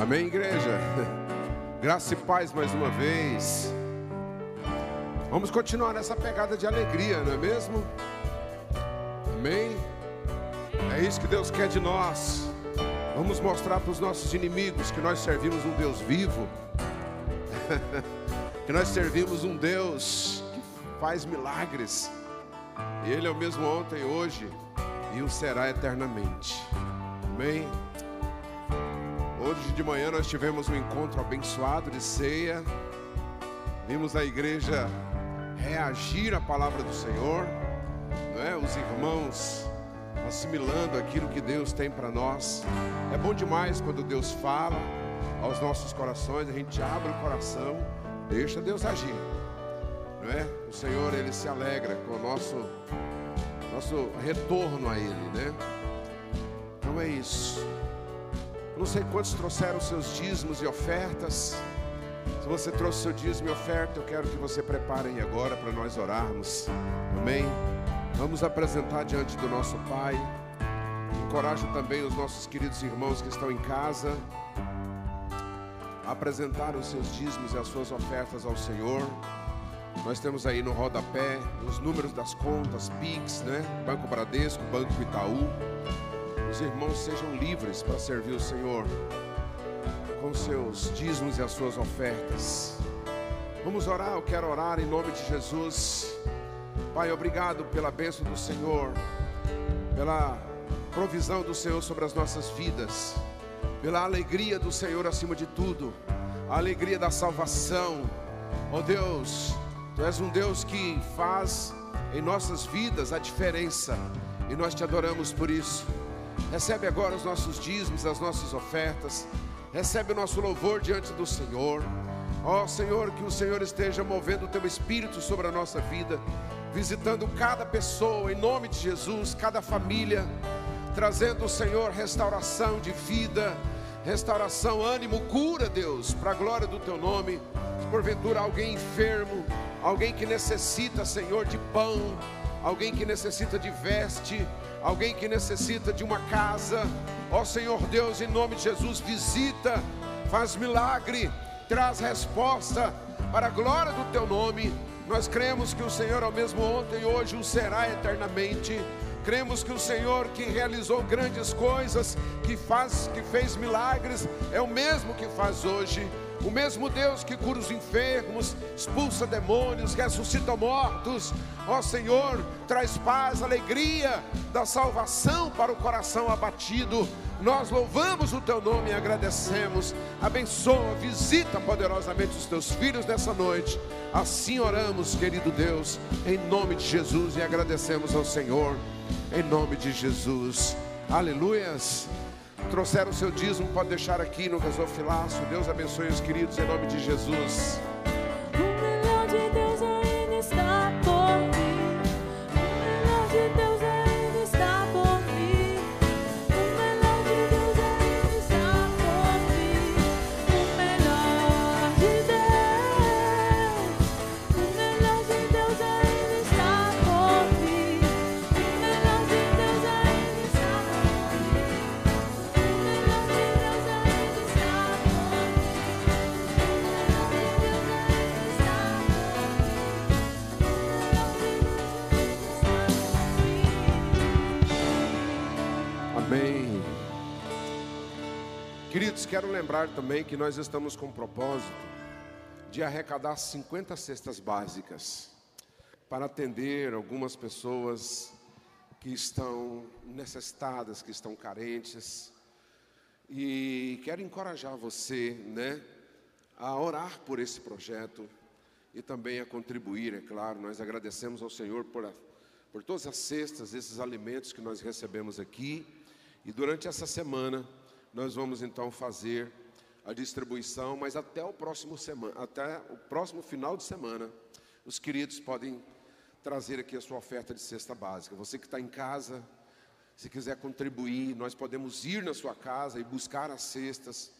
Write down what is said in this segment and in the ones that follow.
Amém, igreja? Graça e paz mais uma vez. Vamos continuar nessa pegada de alegria, não é mesmo? Amém? É isso que Deus quer de nós. Vamos mostrar para os nossos inimigos que nós servimos um Deus vivo, que nós servimos um Deus que faz milagres. Ele é o mesmo ontem, hoje e o será eternamente. Amém? Hoje de manhã nós tivemos um encontro abençoado de ceia. Vimos a igreja reagir à palavra do Senhor, não é? Os irmãos assimilando aquilo que Deus tem para nós. É bom demais quando Deus fala aos nossos corações, a gente abre o coração, deixa Deus agir. Não é? O Senhor ele se alegra com o nosso nosso retorno a ele, né? Então é isso. Não sei quantos trouxeram seus dízimos e ofertas. Se você trouxe seu dízimo e oferta, eu quero que você prepare aí agora para nós orarmos. Amém? Vamos apresentar diante do nosso Pai. Encorajo também os nossos queridos irmãos que estão em casa a apresentar os seus dízimos e as suas ofertas ao Senhor. Nós temos aí no rodapé os números das contas, Pix, né? Banco Bradesco, Banco Itaú os irmãos sejam livres para servir o Senhor com seus dízimos e as suas ofertas. Vamos orar, eu quero orar em nome de Jesus. Pai, obrigado pela bênção do Senhor, pela provisão do Senhor sobre as nossas vidas, pela alegria do Senhor acima de tudo, a alegria da salvação. Oh Deus, Tu és um Deus que faz em nossas vidas a diferença e nós te adoramos por isso. Recebe agora os nossos dízimos, as nossas ofertas. Recebe o nosso louvor diante do Senhor. Ó oh, Senhor, que o Senhor esteja movendo o teu espírito sobre a nossa vida, visitando cada pessoa em nome de Jesus, cada família, trazendo, Senhor, restauração de vida, restauração, ânimo, cura, Deus, para a glória do teu nome. Porventura alguém enfermo, alguém que necessita, Senhor, de pão, alguém que necessita de veste, alguém que necessita de uma casa, ó Senhor Deus, em nome de Jesus, visita, faz milagre, traz resposta para a glória do teu nome. Nós cremos que o Senhor é o mesmo ontem e hoje o será eternamente. Cremos que o Senhor que realizou grandes coisas, que faz, que fez milagres, é o mesmo que faz hoje. O mesmo Deus que cura os enfermos, expulsa demônios, ressuscita mortos, ó Senhor, traz paz, alegria da salvação para o coração abatido. Nós louvamos o teu nome e agradecemos. Abençoa, visita poderosamente os teus filhos nessa noite. Assim oramos, querido Deus, em nome de Jesus e agradecemos ao Senhor, em nome de Jesus. Aleluias. Trouxeram o seu dízimo, pode deixar aqui no gasofilaço. Deus abençoe os queridos em nome de Jesus. Lembrar também que nós estamos com o propósito de arrecadar 50 cestas básicas para atender algumas pessoas que estão necessitadas, que estão carentes. E quero encorajar você, né, a orar por esse projeto e também a contribuir, é claro. Nós agradecemos ao Senhor por, a, por todas as cestas, esses alimentos que nós recebemos aqui. E durante essa semana, nós vamos então fazer a distribuição, mas até o próximo semana, até o próximo final de semana, os queridos podem trazer aqui a sua oferta de cesta básica. Você que está em casa, se quiser contribuir, nós podemos ir na sua casa e buscar as cestas.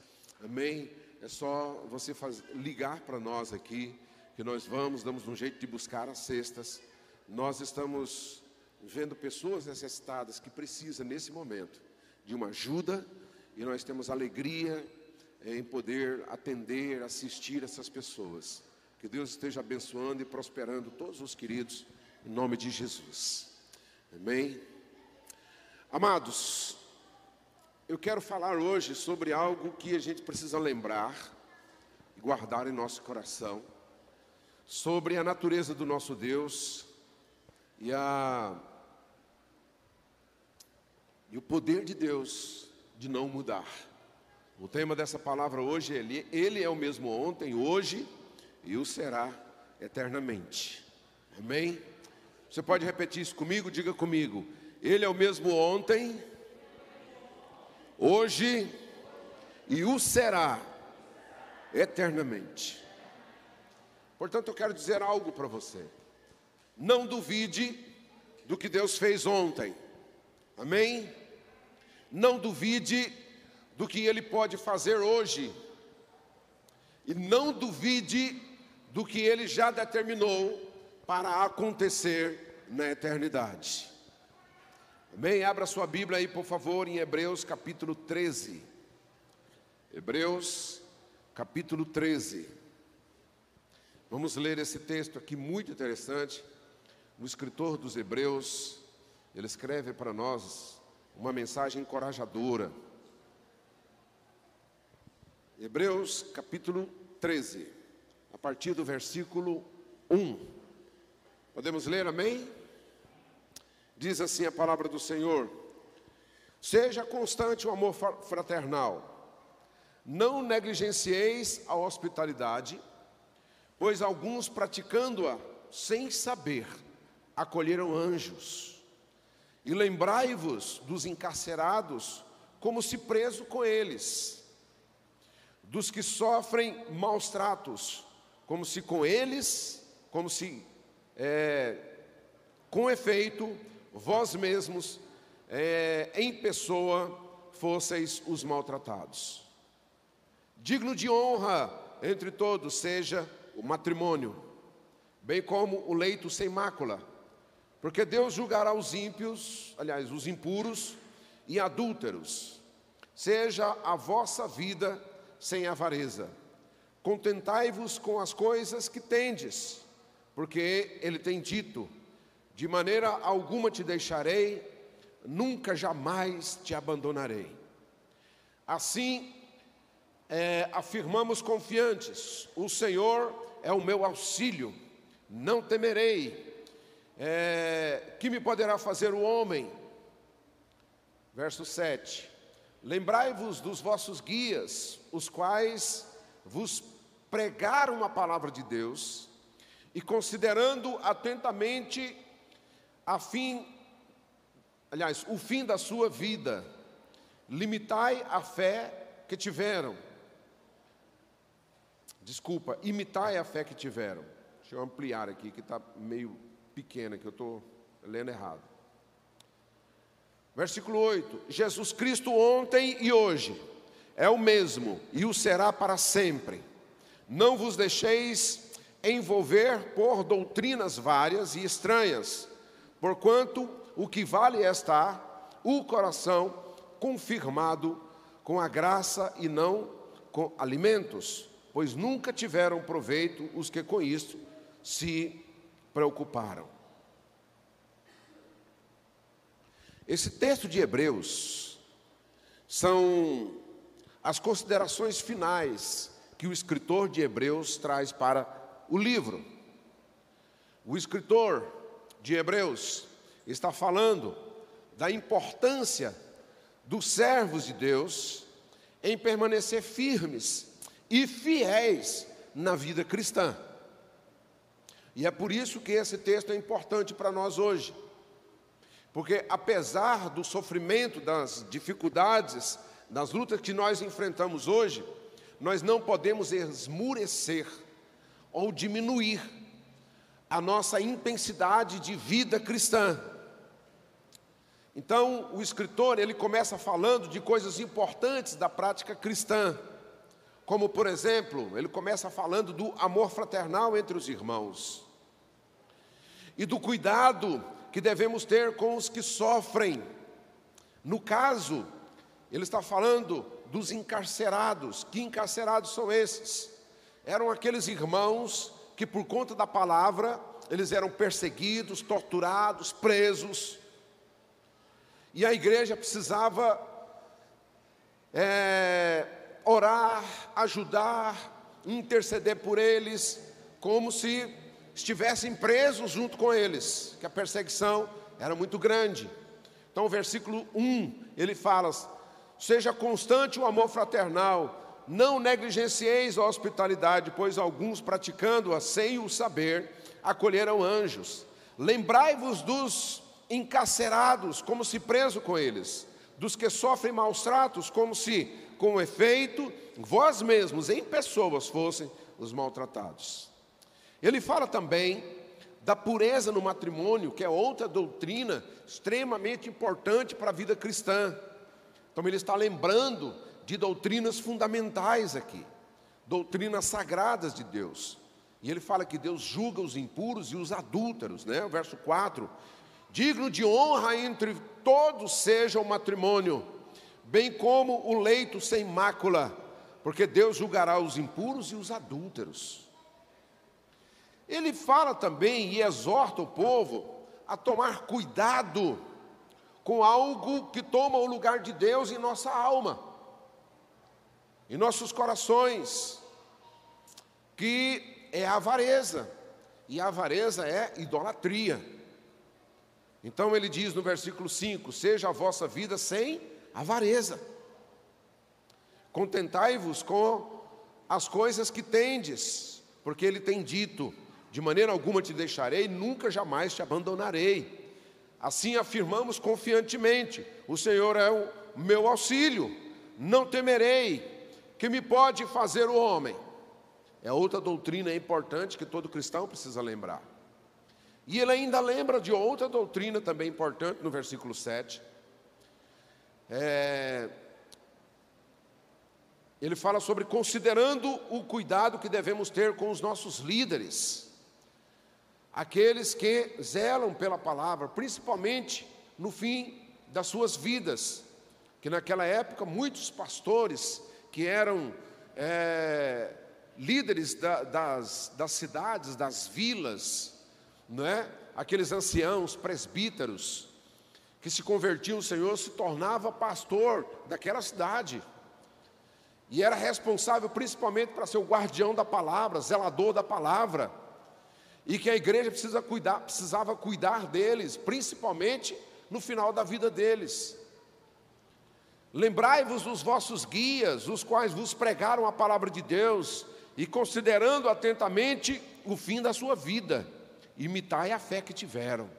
Amém? É só você ligar para nós aqui, que nós vamos, damos um jeito de buscar as cestas. Nós estamos vendo pessoas necessitadas que precisam nesse momento de uma ajuda e nós temos alegria em poder atender, assistir essas pessoas. Que Deus esteja abençoando e prosperando todos os queridos, em nome de Jesus. Amém? Amados, eu quero falar hoje sobre algo que a gente precisa lembrar e guardar em nosso coração, sobre a natureza do nosso Deus e, a, e o poder de Deus de não mudar. O tema dessa palavra hoje é ele, ele é o mesmo ontem, hoje e o será eternamente. Amém? Você pode repetir isso comigo? Diga comigo. Ele é o mesmo ontem, hoje e o será eternamente. Portanto, eu quero dizer algo para você. Não duvide do que Deus fez ontem. Amém? Não duvide do que Ele pode fazer hoje. E não duvide do que Ele já determinou para acontecer na eternidade. Amém? Abra sua Bíblia aí, por favor, em Hebreus capítulo 13. Hebreus capítulo 13. Vamos ler esse texto aqui muito interessante. O escritor dos Hebreus, ele escreve para nós uma mensagem encorajadora. Hebreus capítulo 13, a partir do versículo 1. Podemos ler, amém? Diz assim a palavra do Senhor: Seja constante o amor fraternal, não negligencieis a hospitalidade, pois alguns praticando-a sem saber, acolheram anjos. E lembrai-vos dos encarcerados, como se preso com eles dos que sofrem maus tratos, como se com eles, como se é, com efeito, vós mesmos, é, em pessoa, fosseis os maltratados. Digno de honra entre todos seja o matrimônio, bem como o leito sem mácula, porque Deus julgará os ímpios, aliás, os impuros e adúlteros. Seja a vossa vida sem avareza. Contentai-vos com as coisas que tendes, porque ele tem dito: de maneira alguma te deixarei, nunca jamais te abandonarei. Assim, é, afirmamos confiantes: o Senhor é o meu auxílio, não temerei. É, que me poderá fazer o homem? Verso 7. Lembrai-vos dos vossos guias, os quais vos pregaram a palavra de Deus, e considerando atentamente a fim, aliás, o fim da sua vida, limitai a fé que tiveram. Desculpa, imitai a fé que tiveram. Deixa eu ampliar aqui, que está meio pequena, que eu estou lendo errado. Versículo 8: Jesus Cristo ontem e hoje é o mesmo e o será para sempre. Não vos deixeis envolver por doutrinas várias e estranhas, porquanto o que vale é estar o coração confirmado com a graça e não com alimentos, pois nunca tiveram proveito os que com isso se preocuparam. Esse texto de Hebreus são as considerações finais que o escritor de Hebreus traz para o livro. O escritor de Hebreus está falando da importância dos servos de Deus em permanecer firmes e fiéis na vida cristã. E é por isso que esse texto é importante para nós hoje. Porque apesar do sofrimento, das dificuldades, das lutas que nós enfrentamos hoje, nós não podemos esmurecer ou diminuir a nossa intensidade de vida cristã. Então, o escritor, ele começa falando de coisas importantes da prática cristã. Como, por exemplo, ele começa falando do amor fraternal entre os irmãos. E do cuidado que devemos ter com os que sofrem. No caso, ele está falando dos encarcerados. Que encarcerados são esses? Eram aqueles irmãos que, por conta da palavra, eles eram perseguidos, torturados, presos. E a igreja precisava é, orar, ajudar, interceder por eles, como se estivessem presos junto com eles, que a perseguição era muito grande. Então, o versículo 1, ele fala: Seja constante o amor fraternal, não negligencieis a hospitalidade, pois alguns praticando-a sem o saber, acolheram anjos. Lembrai-vos dos encarcerados, como se preso com eles, dos que sofrem maus tratos, como se, com efeito, vós mesmos em pessoas fossem os maltratados. Ele fala também da pureza no matrimônio, que é outra doutrina extremamente importante para a vida cristã. Então ele está lembrando de doutrinas fundamentais aqui, doutrinas sagradas de Deus. E ele fala que Deus julga os impuros e os adúlteros, né? O verso 4. Digno de honra entre todos seja o matrimônio, bem como o leito sem mácula, porque Deus julgará os impuros e os adúlteros. Ele fala também e exorta o povo a tomar cuidado com algo que toma o lugar de Deus em nossa alma, em nossos corações, que é a avareza, e a avareza é idolatria. Então ele diz no versículo 5: Seja a vossa vida sem avareza, contentai-vos com as coisas que tendes, porque ele tem dito: de maneira alguma te deixarei, nunca jamais te abandonarei. Assim afirmamos confiantemente: o Senhor é o meu auxílio, não temerei. Que me pode fazer o homem? É outra doutrina importante que todo cristão precisa lembrar. E ele ainda lembra de outra doutrina também importante no versículo 7. É, ele fala sobre considerando o cuidado que devemos ter com os nossos líderes aqueles que zelam pela palavra, principalmente no fim das suas vidas, que naquela época muitos pastores que eram é, líderes da, das, das cidades, das vilas, não é? aqueles anciãos, presbíteros, que se convertiam ao Senhor, se tornava pastor daquela cidade. E era responsável principalmente para ser o guardião da palavra, zelador da palavra e que a igreja precisa cuidar, precisava cuidar deles, principalmente no final da vida deles. Lembrai-vos dos vossos guias, os quais vos pregaram a palavra de Deus, e considerando atentamente o fim da sua vida, imitai a fé que tiveram.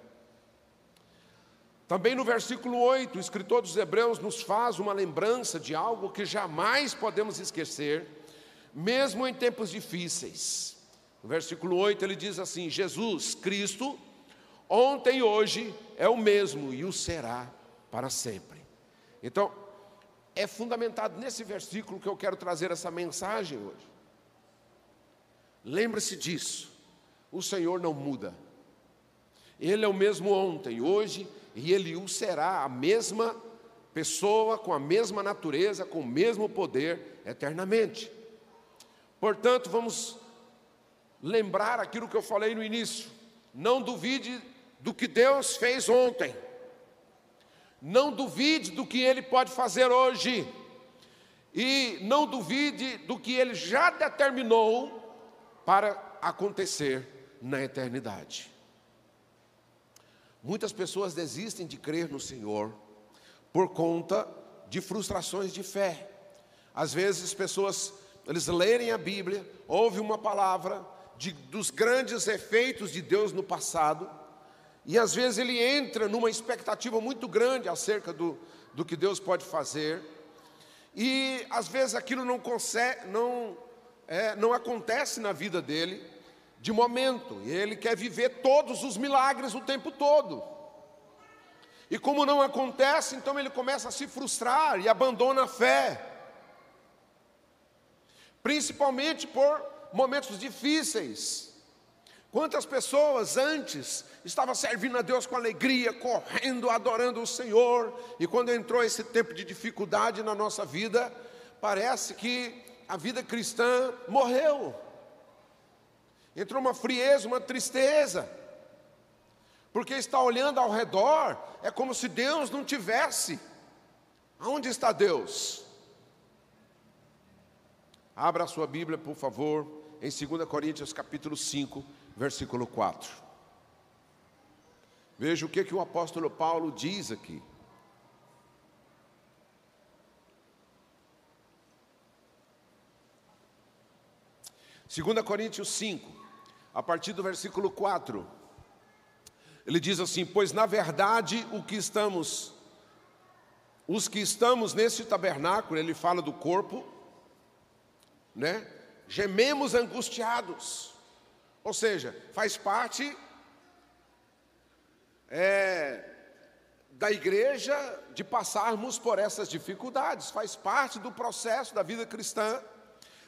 Também no versículo 8, o escritor dos Hebreus nos faz uma lembrança de algo que jamais podemos esquecer, mesmo em tempos difíceis. No versículo 8 ele diz assim: Jesus Cristo, ontem e hoje é o mesmo e o será para sempre. Então, é fundamentado nesse versículo que eu quero trazer essa mensagem hoje. Lembre-se disso, o Senhor não muda. Ele é o mesmo ontem, hoje e ele o será, a mesma pessoa, com a mesma natureza, com o mesmo poder eternamente. Portanto, vamos lembrar aquilo que eu falei no início. Não duvide do que Deus fez ontem. Não duvide do que Ele pode fazer hoje. E não duvide do que Ele já determinou para acontecer na eternidade. Muitas pessoas desistem de crer no Senhor por conta de frustrações de fé. Às vezes, pessoas, eles lerem a Bíblia, ouvem uma palavra, de, dos grandes efeitos de Deus no passado, e às vezes ele entra numa expectativa muito grande acerca do, do que Deus pode fazer, e às vezes aquilo não, consegue, não, é, não acontece na vida dele de momento, e ele quer viver todos os milagres o tempo todo. E como não acontece, então ele começa a se frustrar e abandona a fé. Principalmente por momentos difíceis. Quantas pessoas antes estavam servindo a Deus com alegria, correndo, adorando o Senhor, e quando entrou esse tempo de dificuldade na nossa vida, parece que a vida cristã morreu. Entrou uma frieza, uma tristeza. Porque está olhando ao redor, é como se Deus não tivesse. Aonde está Deus? Abra a sua Bíblia, por favor, em 2 Coríntios capítulo 5, versículo 4. Veja o que, que o apóstolo Paulo diz aqui. Segunda Coríntios 5, a partir do versículo 4. Ele diz assim: "Pois na verdade o que estamos os que estamos nesse tabernáculo, ele fala do corpo, né? Gememos angustiados. Ou seja, faz parte é, da igreja de passarmos por essas dificuldades, faz parte do processo da vida cristã,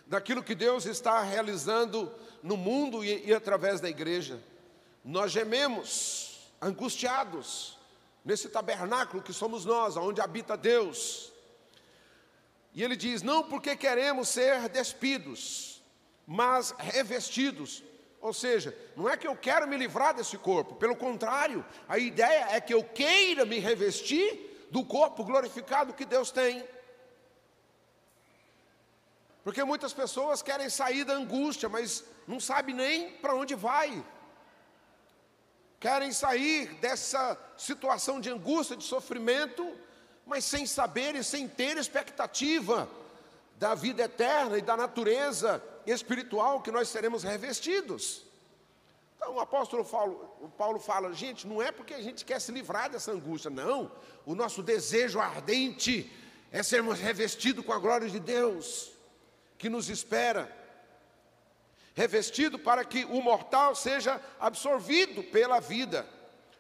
daquilo que Deus está realizando no mundo e, e através da igreja. Nós gememos, angustiados, nesse tabernáculo que somos nós, onde habita Deus. E ele diz: não porque queremos ser despidos, mas revestidos. Ou seja, não é que eu quero me livrar desse corpo, pelo contrário, a ideia é que eu queira me revestir do corpo glorificado que Deus tem. Porque muitas pessoas querem sair da angústia, mas não sabem nem para onde vai querem sair dessa situação de angústia, de sofrimento, mas sem saber e sem ter expectativa da vida eterna e da natureza espiritual que nós seremos revestidos. Então o apóstolo Paulo, o Paulo fala, gente, não é porque a gente quer se livrar dessa angústia, não. O nosso desejo ardente é sermos revestidos com a glória de Deus, que nos espera revestido para que o mortal seja absorvido pela vida.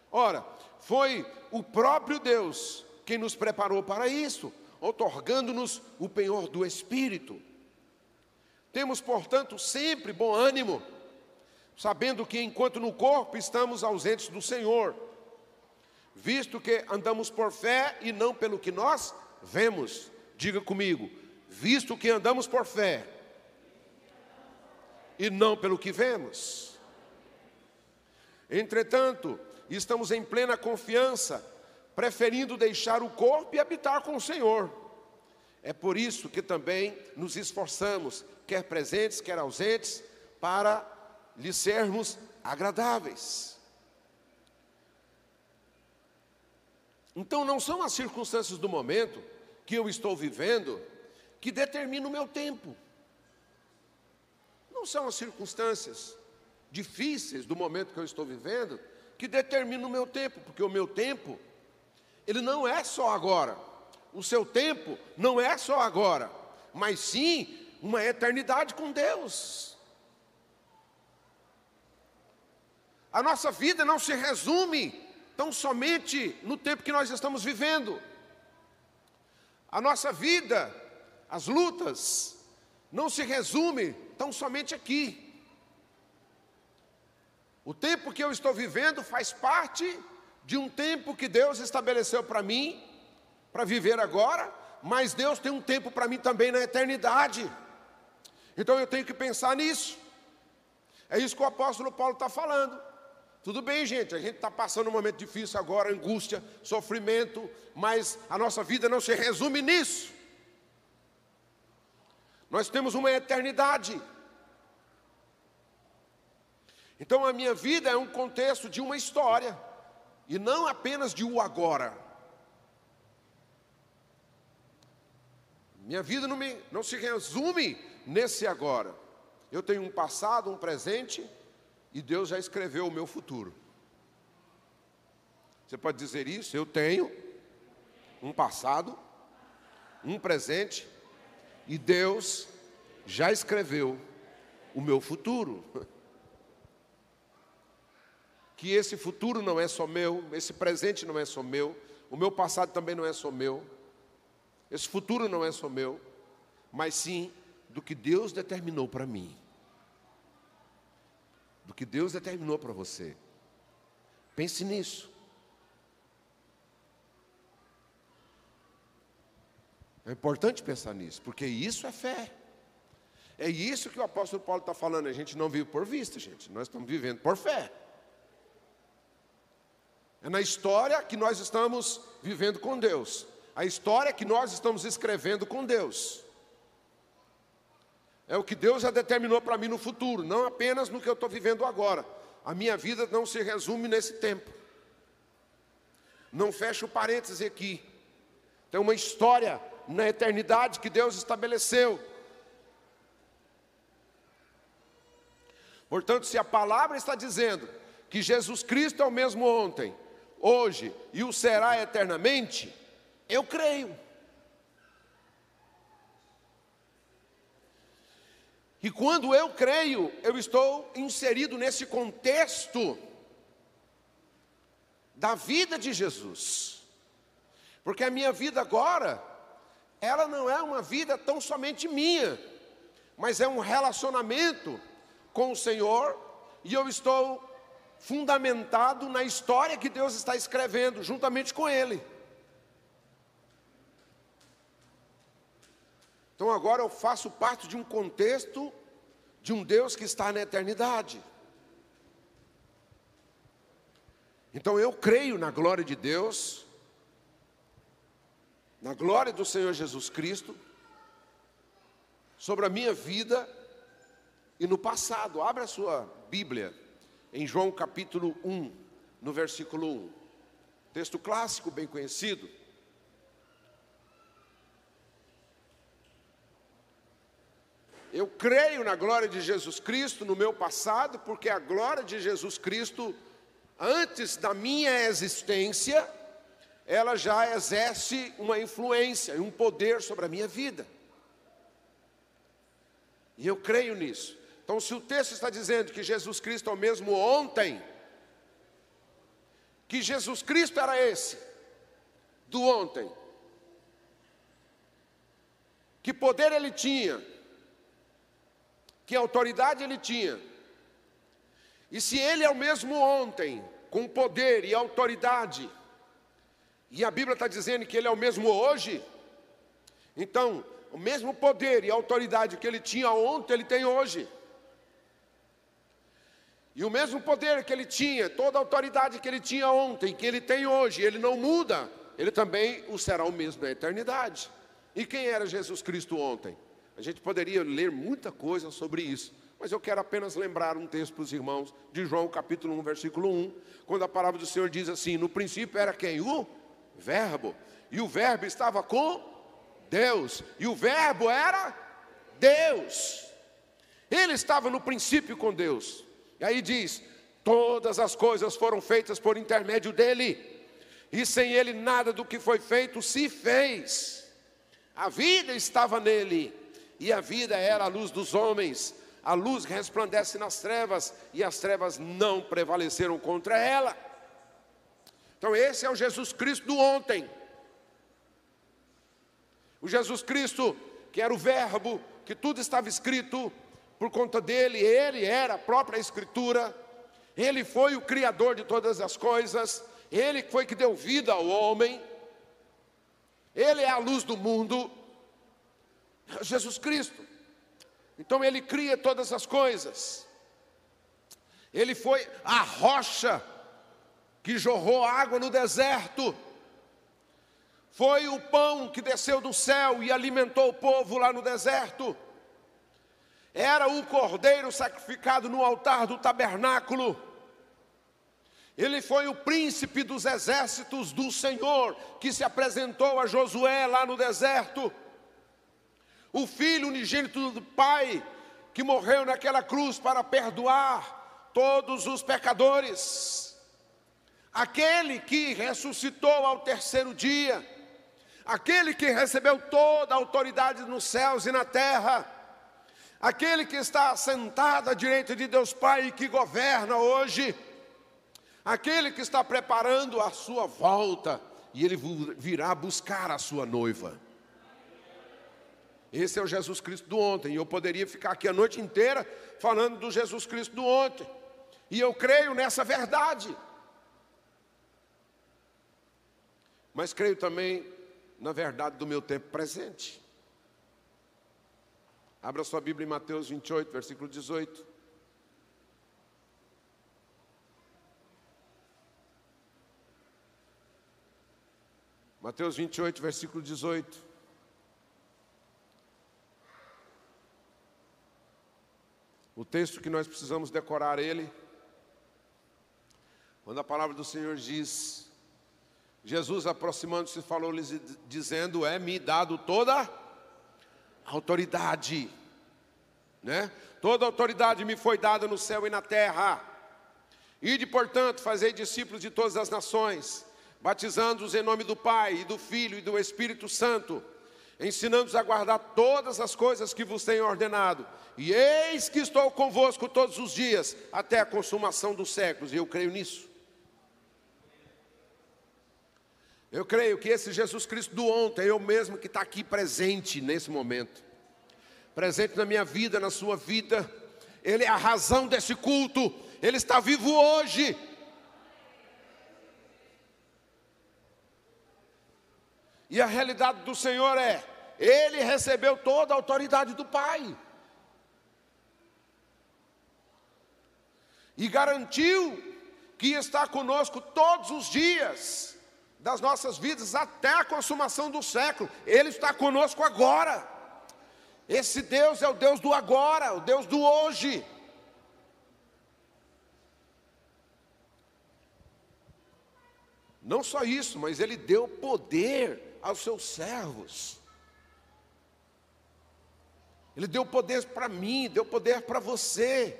Ora, foi o próprio Deus quem nos preparou para isso, otorgando-nos o penhor do Espírito. Temos, portanto, sempre bom ânimo, sabendo que enquanto no corpo estamos ausentes do Senhor, visto que andamos por fé e não pelo que nós vemos. Diga comigo, visto que andamos por fé e não pelo que vemos. Entretanto, estamos em plena confiança, preferindo deixar o corpo e habitar com o Senhor. É por isso que também nos esforçamos, quer presentes, quer ausentes, para lhe sermos agradáveis. Então, não são as circunstâncias do momento que eu estou vivendo que determinam o meu tempo não são as circunstâncias difíceis do momento que eu estou vivendo que determinam o meu tempo, porque o meu tempo, ele não é só agora. O seu tempo não é só agora, mas sim uma eternidade com Deus. A nossa vida não se resume tão somente no tempo que nós estamos vivendo. A nossa vida, as lutas, não se resume tão somente aqui. O tempo que eu estou vivendo faz parte de um tempo que Deus estabeleceu para mim, para viver agora, mas Deus tem um tempo para mim também na eternidade. Então eu tenho que pensar nisso. É isso que o apóstolo Paulo está falando. Tudo bem, gente, a gente está passando um momento difícil agora, angústia, sofrimento, mas a nossa vida não se resume nisso. Nós temos uma eternidade. Então a minha vida é um contexto de uma história e não apenas de o agora. Minha vida não, me, não se resume nesse agora. Eu tenho um passado, um presente e Deus já escreveu o meu futuro. Você pode dizer isso? Eu tenho um passado, um presente e Deus já escreveu o meu futuro. que esse futuro não é só meu, esse presente não é só meu, o meu passado também não é só meu, esse futuro não é só meu, mas sim do que Deus determinou para mim, do que Deus determinou para você. Pense nisso. É importante pensar nisso, porque isso é fé. É isso que o apóstolo Paulo está falando. A gente não vive por vista, gente. Nós estamos vivendo por fé. É na história que nós estamos vivendo com Deus. A história que nós estamos escrevendo com Deus. É o que Deus já determinou para mim no futuro, não apenas no que eu estou vivendo agora. A minha vida não se resume nesse tempo. Não fecha o parêntese aqui. Tem uma história na eternidade que Deus estabeleceu. Portanto, se a palavra está dizendo que Jesus Cristo é o mesmo ontem, hoje e o será eternamente, eu creio. E quando eu creio, eu estou inserido nesse contexto da vida de Jesus. Porque a minha vida agora, ela não é uma vida tão somente minha, mas é um relacionamento com o Senhor, e eu estou fundamentado na história que Deus está escrevendo, juntamente com Ele. Então agora eu faço parte de um contexto de um Deus que está na eternidade. Então eu creio na glória de Deus, na glória do Senhor Jesus Cristo, sobre a minha vida e no passado. Abra a sua Bíblia em João capítulo 1, no versículo 1. Texto clássico, bem conhecido. Eu creio na glória de Jesus Cristo no meu passado, porque a glória de Jesus Cristo, antes da minha existência, ela já exerce uma influência e um poder sobre a minha vida. E eu creio nisso. Então, se o texto está dizendo que Jesus Cristo é o mesmo ontem, que Jesus Cristo era esse, do ontem, que poder ele tinha, que autoridade ele tinha. E se ele é o mesmo ontem, com poder e autoridade, e a Bíblia está dizendo que ele é o mesmo hoje, então, o mesmo poder e autoridade que ele tinha ontem, ele tem hoje. E o mesmo poder que ele tinha, toda a autoridade que ele tinha ontem, que ele tem hoje, ele não muda, ele também o será o mesmo na eternidade. E quem era Jesus Cristo ontem? A gente poderia ler muita coisa sobre isso, mas eu quero apenas lembrar um texto para os irmãos de João capítulo 1, versículo 1, quando a palavra do Senhor diz assim: No princípio era quem? O Verbo, e o Verbo estava com Deus, e o Verbo era Deus. Ele estava no princípio com Deus. E aí diz: Todas as coisas foram feitas por intermédio dele, e sem ele nada do que foi feito se fez. A vida estava nele, e a vida era a luz dos homens. A luz resplandece nas trevas e as trevas não prevaleceram contra ela. Então, esse é o Jesus Cristo do ontem. O Jesus Cristo, que era o Verbo, que tudo estava escrito por conta dele, ele era a própria Escritura, ele foi o Criador de todas as coisas, ele foi que deu vida ao homem, ele é a luz do mundo. Jesus Cristo. Então ele cria todas as coisas. Ele foi a rocha que jorrou água no deserto. Foi o pão que desceu do céu e alimentou o povo lá no deserto. Era o cordeiro sacrificado no altar do tabernáculo. Ele foi o príncipe dos exércitos do Senhor que se apresentou a Josué lá no deserto o Filho unigênito do Pai, que morreu naquela cruz para perdoar todos os pecadores, aquele que ressuscitou ao terceiro dia, aquele que recebeu toda a autoridade nos céus e na terra, aquele que está sentado à direita de Deus Pai e que governa hoje, aquele que está preparando a sua volta, e ele virá buscar a sua noiva. Esse é o Jesus Cristo do ontem. Eu poderia ficar aqui a noite inteira falando do Jesus Cristo do ontem. E eu creio nessa verdade. Mas creio também na verdade, do meu tempo presente. Abra sua Bíblia em Mateus 28, versículo 18. Mateus 28, versículo 18. O texto que nós precisamos decorar ele, quando a palavra do Senhor diz: Jesus aproximando-se falou-lhes dizendo: É-me dado toda autoridade, né? Toda autoridade me foi dada no céu e na terra. Ide, portanto, fazei discípulos de todas as nações batizando-os em nome do Pai, e do Filho e do Espírito Santo, ensinando-os a guardar todas as coisas que vos tenho ordenado. E eis que estou convosco todos os dias, até a consumação dos séculos, e eu creio nisso. Eu creio que esse Jesus Cristo do ontem, é eu mesmo que está aqui presente nesse momento, presente na minha vida, na sua vida, Ele é a razão desse culto, Ele está vivo hoje. E a realidade do Senhor é: Ele recebeu toda a autoridade do Pai. E garantiu que está conosco todos os dias das nossas vidas até a consumação do século. Ele está conosco agora. Esse Deus é o Deus do agora, o Deus do hoje. Não só isso, mas ele deu poder aos seus servos. Ele deu poder para mim, deu poder para você.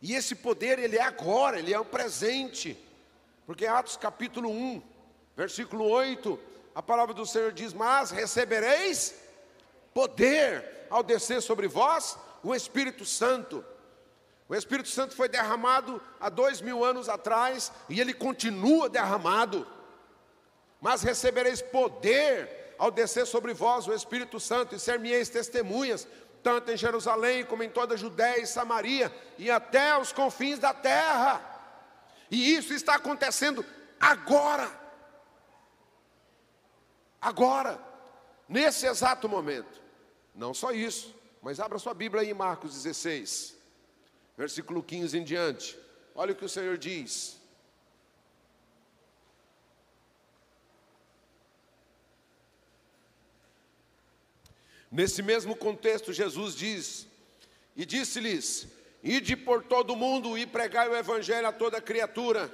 E esse poder, ele é agora, ele é o presente. Porque Atos capítulo 1, versículo 8, a palavra do Senhor diz: Mas recebereis poder ao descer sobre vós o Espírito Santo. O Espírito Santo foi derramado há dois mil anos atrás e ele continua derramado mas recebereis poder ao descer sobre vós o Espírito Santo e ser-me-eis testemunhas, tanto em Jerusalém como em toda a Judéia e Samaria e até os confins da terra. E isso está acontecendo agora. Agora, nesse exato momento. Não só isso, mas abra sua Bíblia aí em Marcos 16, versículo 15 em diante. Olha o que o Senhor diz. Nesse mesmo contexto, Jesus diz: E disse-lhes: Ide por todo o mundo e pregai o evangelho a toda criatura.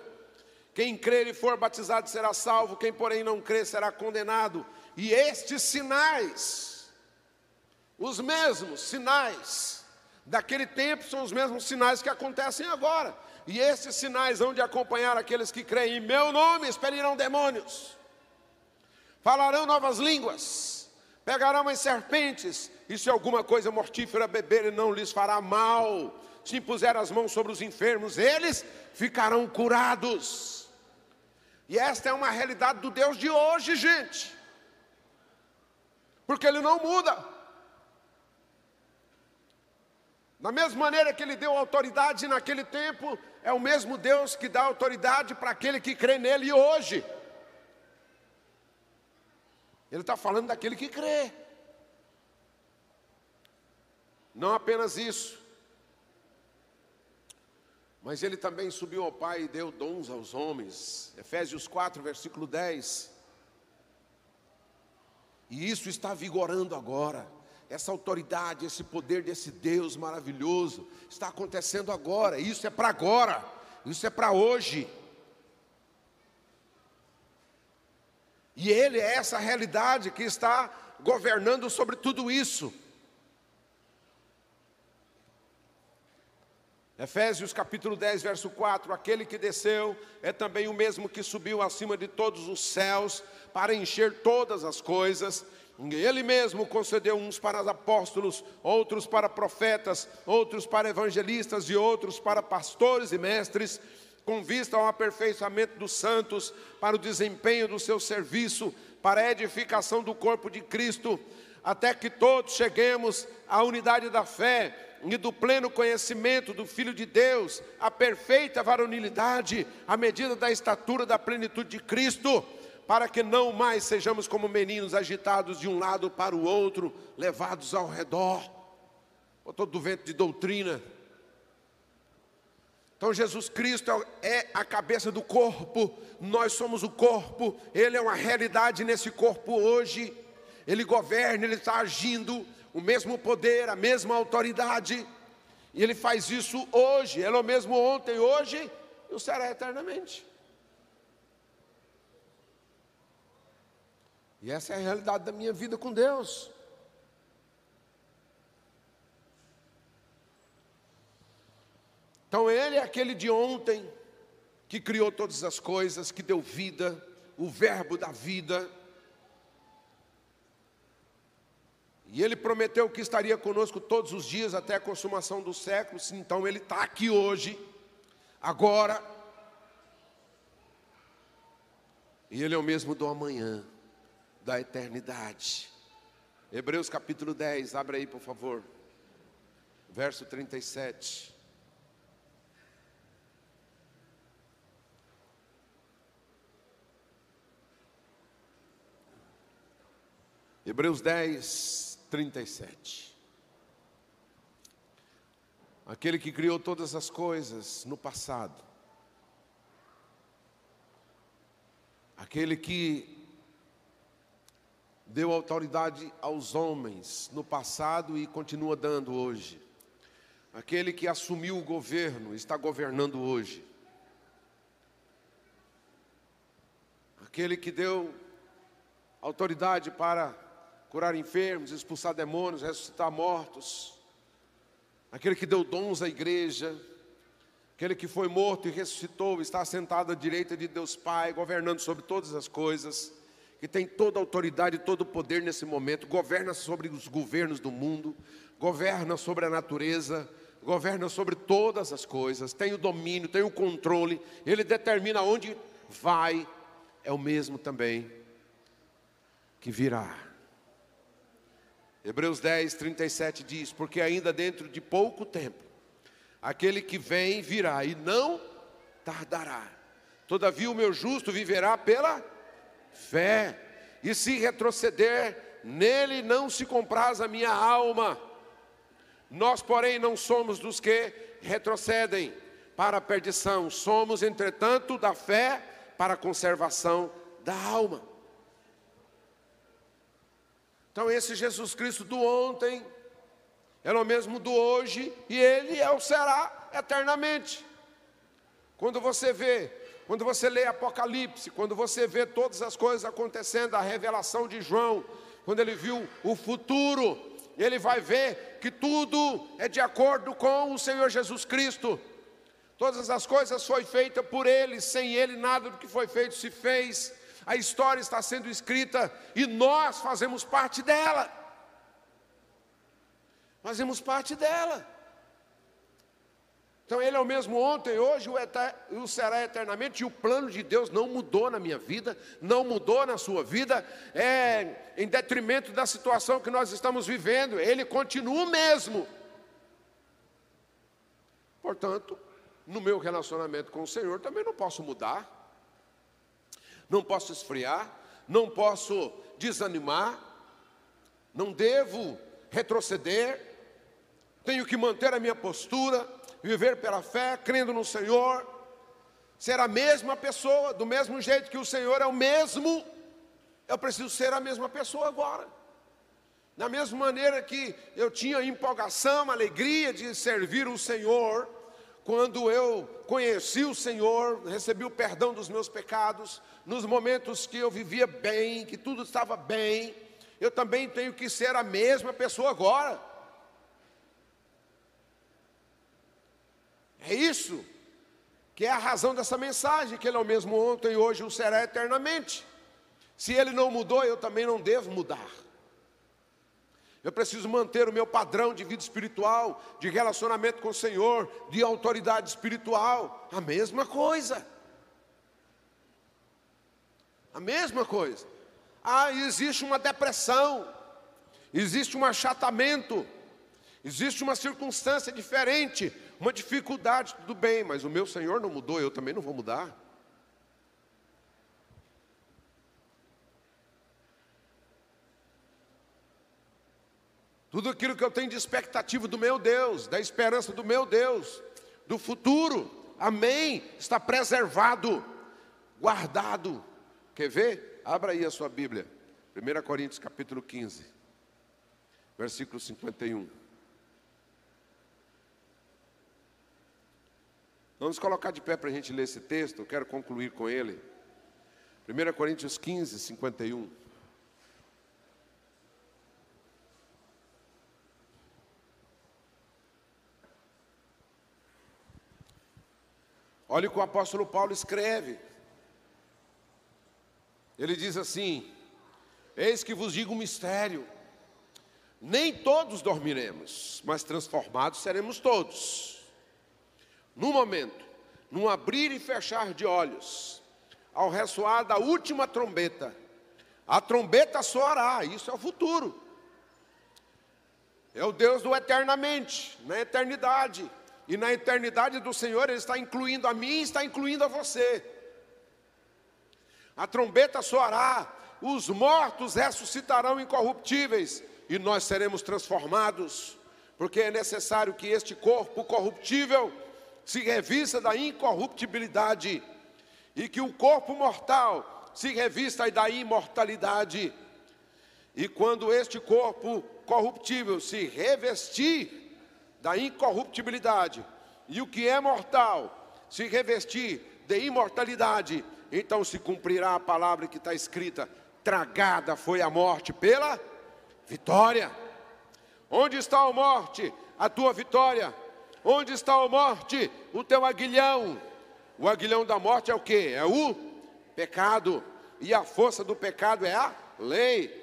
Quem crer e for batizado será salvo, quem porém não crer será condenado. E estes sinais, os mesmos sinais daquele tempo, são os mesmos sinais que acontecem agora. E esses sinais hão de acompanhar aqueles que creem em meu nome, expelirão demônios, falarão novas línguas Pegarão as serpentes, e se alguma coisa mortífera beberem, não lhes fará mal. Se impuser as mãos sobre os enfermos, eles ficarão curados. E esta é uma realidade do Deus de hoje, gente. Porque Ele não muda. Da mesma maneira que Ele deu autoridade naquele tempo, é o mesmo Deus que dá autoridade para aquele que crê nele hoje. Ele está falando daquele que crê. Não apenas isso, mas ele também subiu ao Pai e deu dons aos homens. Efésios 4, versículo 10. E isso está vigorando agora. Essa autoridade, esse poder desse Deus maravilhoso está acontecendo agora. Isso é para agora. Isso é para hoje. E Ele é essa realidade que está governando sobre tudo isso. Efésios capítulo 10, verso 4: Aquele que desceu é também o mesmo que subiu acima de todos os céus para encher todas as coisas. Ele mesmo concedeu uns para apóstolos, outros para profetas, outros para evangelistas e outros para pastores e mestres com vista ao aperfeiçoamento dos santos, para o desempenho do seu serviço, para a edificação do corpo de Cristo, até que todos cheguemos à unidade da fé e do pleno conhecimento do Filho de Deus, à perfeita varonilidade, à medida da estatura da plenitude de Cristo, para que não mais sejamos como meninos agitados de um lado para o outro, levados ao redor, por todo o vento de doutrina. Então Jesus Cristo é a cabeça do corpo, nós somos o corpo, Ele é uma realidade nesse corpo hoje, Ele governa, Ele está agindo, o mesmo poder, a mesma autoridade, e Ele faz isso hoje, Ele é o mesmo ontem, hoje, e o será eternamente. E essa é a realidade da minha vida com Deus. Então Ele é aquele de ontem, que criou todas as coisas, que deu vida, o Verbo da vida. E Ele prometeu que estaria conosco todos os dias até a consumação dos séculos, então Ele está aqui hoje, agora. E Ele é o mesmo do amanhã da eternidade. Hebreus capítulo 10, abre aí por favor, verso 37. Hebreus 10, 37. Aquele que criou todas as coisas no passado, aquele que deu autoridade aos homens no passado e continua dando hoje. Aquele que assumiu o governo, está governando hoje. Aquele que deu autoridade para curar enfermos, expulsar demônios, ressuscitar mortos. Aquele que deu dons à igreja. Aquele que foi morto e ressuscitou, está sentado à direita de Deus Pai, governando sobre todas as coisas que tem toda a autoridade e todo o poder nesse momento, governa sobre os governos do mundo, governa sobre a natureza, governa sobre todas as coisas, tem o domínio, tem o controle, ele determina onde vai, é o mesmo também que virá. Hebreus 10, 37 diz: Porque ainda dentro de pouco tempo, aquele que vem virá e não tardará. Todavia o meu justo viverá pela fé, e se retroceder, nele não se compraz a minha alma. Nós, porém, não somos dos que retrocedem para a perdição, somos, entretanto, da fé para a conservação da alma. Então, esse Jesus Cristo do ontem, é o mesmo do hoje, e ele é o será eternamente. Quando você vê quando você lê Apocalipse, quando você vê todas as coisas acontecendo, a revelação de João, quando ele viu o futuro, ele vai ver que tudo é de acordo com o Senhor Jesus Cristo. Todas as coisas foram feitas por Ele, sem Ele nada do que foi feito se fez. A história está sendo escrita e nós fazemos parte dela. Fazemos parte dela. Então ele é o mesmo ontem, hoje o será eternamente, e o plano de Deus não mudou na minha vida, não mudou na sua vida, é em detrimento da situação que nós estamos vivendo, ele continua o mesmo. Portanto, no meu relacionamento com o Senhor também não posso mudar, não posso esfriar, não posso desanimar, não devo retroceder, tenho que manter a minha postura, viver pela fé, crendo no Senhor, ser a mesma pessoa, do mesmo jeito que o Senhor é o mesmo, eu preciso ser a mesma pessoa agora. Da mesma maneira que eu tinha empolgação, alegria de servir o Senhor, quando eu conheci o Senhor, recebi o perdão dos meus pecados, nos momentos que eu vivia bem, que tudo estava bem, eu também tenho que ser a mesma pessoa agora. É isso que é a razão dessa mensagem, que Ele é o mesmo ontem e hoje o será eternamente. Se Ele não mudou, eu também não devo mudar. Eu preciso manter o meu padrão de vida espiritual, de relacionamento com o Senhor, de autoridade espiritual. A mesma coisa. A mesma coisa. Ah, existe uma depressão, existe um achatamento, existe uma circunstância diferente, uma dificuldade, tudo bem, mas o meu Senhor não mudou, eu também não vou mudar. Tudo aquilo que eu tenho de expectativa do meu Deus, da esperança do meu Deus, do futuro, amém, está preservado, guardado. Quer ver? Abra aí a sua Bíblia, 1 Coríntios capítulo 15, versículo 51. Vamos colocar de pé para a gente ler esse texto, eu quero concluir com ele. 1 Coríntios 15, 51. Olha o que o apóstolo Paulo escreve. Ele diz assim: Eis que vos digo um mistério. Nem todos dormiremos, mas transformados seremos todos. No momento, num abrir e fechar de olhos, ao ressoar da última trombeta, a trombeta soará, isso é o futuro. É o Deus do eternamente, na eternidade. E na eternidade do Senhor, Ele está incluindo a mim, está incluindo a você. A trombeta soará, os mortos ressuscitarão incorruptíveis, e nós seremos transformados, porque é necessário que este corpo corruptível se revista da incorruptibilidade, e que o corpo mortal se revista da imortalidade. E quando este corpo corruptível se revestir da incorruptibilidade, e o que é mortal se revestir de imortalidade, então se cumprirá a palavra que está escrita: tragada foi a morte pela vitória. Onde está a morte? A tua vitória. Onde está a morte? O teu aguilhão. O aguilhão da morte é o que? É o pecado. E a força do pecado é a lei.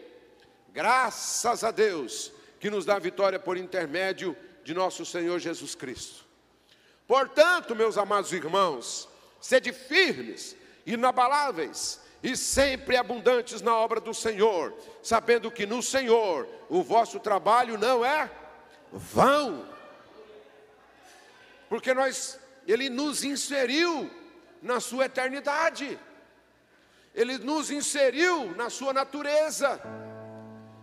Graças a Deus que nos dá vitória por intermédio de nosso Senhor Jesus Cristo. Portanto, meus amados irmãos, sede firmes, inabaláveis e sempre abundantes na obra do Senhor, sabendo que no Senhor o vosso trabalho não é vão. Porque nós ele nos inseriu na sua eternidade. Ele nos inseriu na sua natureza.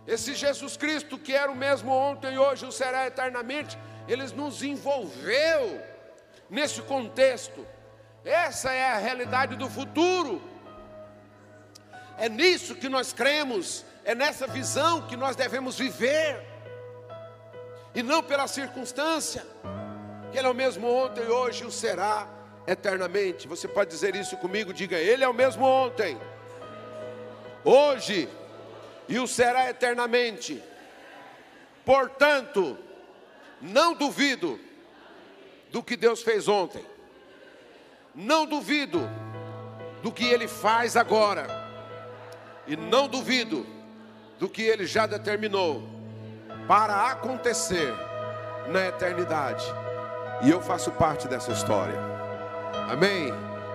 Esse Jesus Cristo, que era o mesmo ontem, hoje o será eternamente, ele nos envolveu nesse contexto. Essa é a realidade do futuro. É nisso que nós cremos, é nessa visão que nós devemos viver, e não pela circunstância, que Ele é o mesmo ontem, hoje o será eternamente. Você pode dizer isso comigo? Diga, Ele é o mesmo ontem, hoje e o será eternamente. Portanto, não duvido do que Deus fez ontem, não duvido do que Ele faz agora, e não duvido do que Ele já determinou para acontecer na eternidade, e eu faço parte dessa história, amém?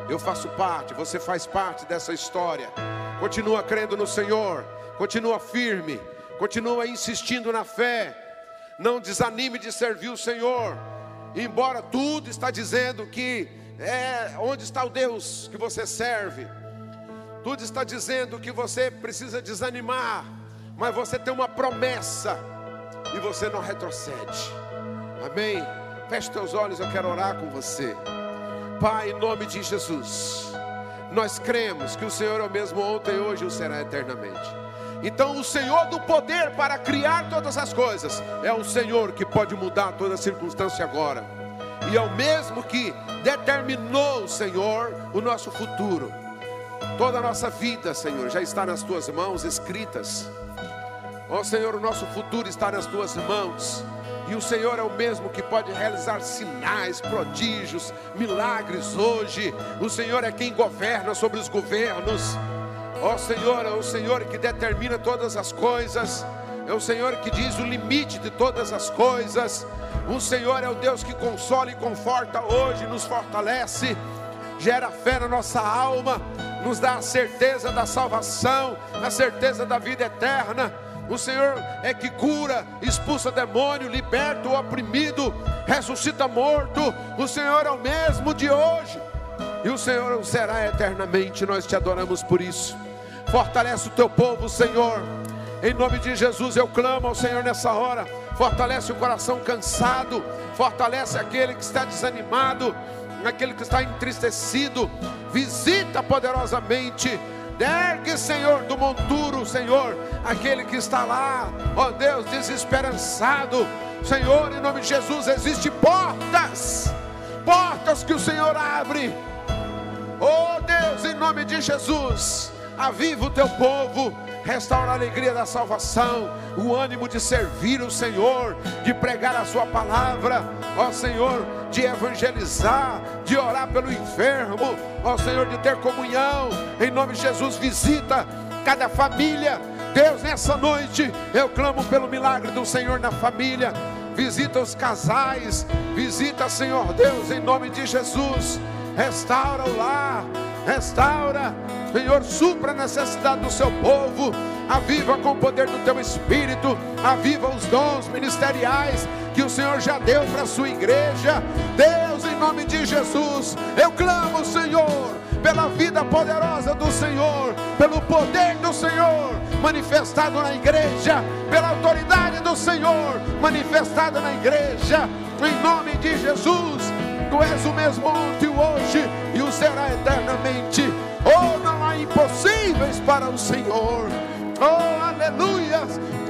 Eu faço parte, você faz parte dessa história. Continua crendo no Senhor, continua firme, continua insistindo na fé, não desanime de servir o Senhor, embora tudo está dizendo que é onde está o Deus que você serve, tudo está dizendo que você precisa desanimar, mas você tem uma promessa e você não retrocede. Amém? Feche teus olhos, eu quero orar com você. Pai, em nome de Jesus, nós cremos que o Senhor é o mesmo ontem, hoje e o será eternamente. Então, o Senhor do poder para criar todas as coisas é o Senhor que pode mudar toda circunstância agora. E é o mesmo que determinou, Senhor, o nosso futuro. Toda a nossa vida, Senhor, já está nas tuas mãos escritas. Ó Senhor, o nosso futuro está nas tuas mãos. E o Senhor é o mesmo que pode realizar sinais, prodígios, milagres hoje. O Senhor é quem governa sobre os governos. Ó oh, Senhor, é o Senhor que determina todas as coisas, é o Senhor que diz o limite de todas as coisas. O Senhor é o Deus que consola e conforta hoje, nos fortalece, gera fé na nossa alma, nos dá a certeza da salvação, a certeza da vida eterna. O Senhor é que cura, expulsa demônio, liberta o oprimido, ressuscita morto. O Senhor é o mesmo de hoje. E o Senhor será eternamente. Nós te adoramos por isso. Fortalece o teu povo, Senhor. Em nome de Jesus eu clamo ao Senhor nessa hora. fortalece o coração cansado, fortalece aquele que está desanimado, aquele que está entristecido. Visita poderosamente. Ergue, Senhor, do monturo, Senhor, aquele que está lá, ó Deus, desesperançado. Senhor, em nome de Jesus, existem portas, portas que o Senhor abre. Oh Deus, em nome de Jesus, aviva o teu povo, restaura a alegria da salvação, o ânimo de servir o Senhor, de pregar a Sua palavra, ó Senhor, de evangelizar, de orar pelo enfermo, ó Senhor, de ter comunhão, em nome de Jesus, visita cada família. Deus, nessa noite, eu clamo pelo milagre do Senhor na família. Visita os casais, visita, Senhor Deus, em nome de Jesus. Restaura o lar, restaura, Senhor, supra a necessidade do seu povo, aviva com o poder do teu Espírito, aviva os dons ministeriais que o Senhor já deu para a sua igreja. Deus, em nome de Jesus, eu clamo, Senhor, pela vida poderosa do Senhor, pelo poder do Senhor manifestado na igreja, pela autoridade do Senhor manifestada na igreja, em nome de Jesus. Tu és o mesmo ontem, hoje e o será eternamente. Oh, não há impossíveis para o Senhor. Oh, aleluia!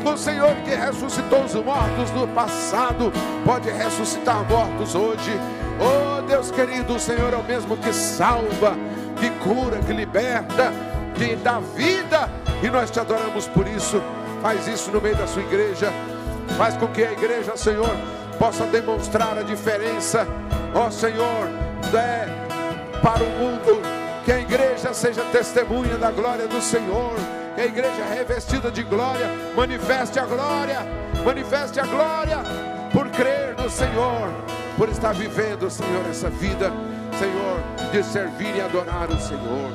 O Senhor que ressuscitou os mortos no passado, pode ressuscitar mortos hoje. Oh, Deus querido, o Senhor é o mesmo que salva, que cura, que liberta, que dá vida. E nós te adoramos por isso. Faz isso no meio da sua igreja. Faz com que a igreja, Senhor, possa demonstrar a diferença ó Senhor, é, para o mundo, que a igreja seja testemunha da glória do Senhor, que a igreja revestida de glória manifeste a glória, manifeste a glória por crer no Senhor, por estar vivendo, Senhor, essa vida, Senhor, de servir e adorar o Senhor.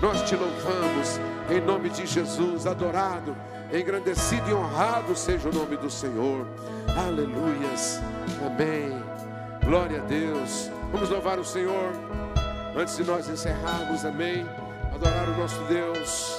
Nós te louvamos em nome de Jesus, adorado, engrandecido e honrado seja o nome do Senhor. Aleluias. Amém. Glória a Deus. Vamos louvar o Senhor. Antes de nós encerrarmos, amém. Adorar o nosso Deus.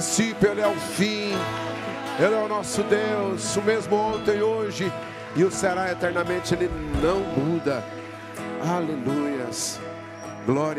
Princípio, Ele é o fim, Ele é o nosso Deus, o mesmo ontem, hoje e o será eternamente, Ele não muda. Aleluias. Glória.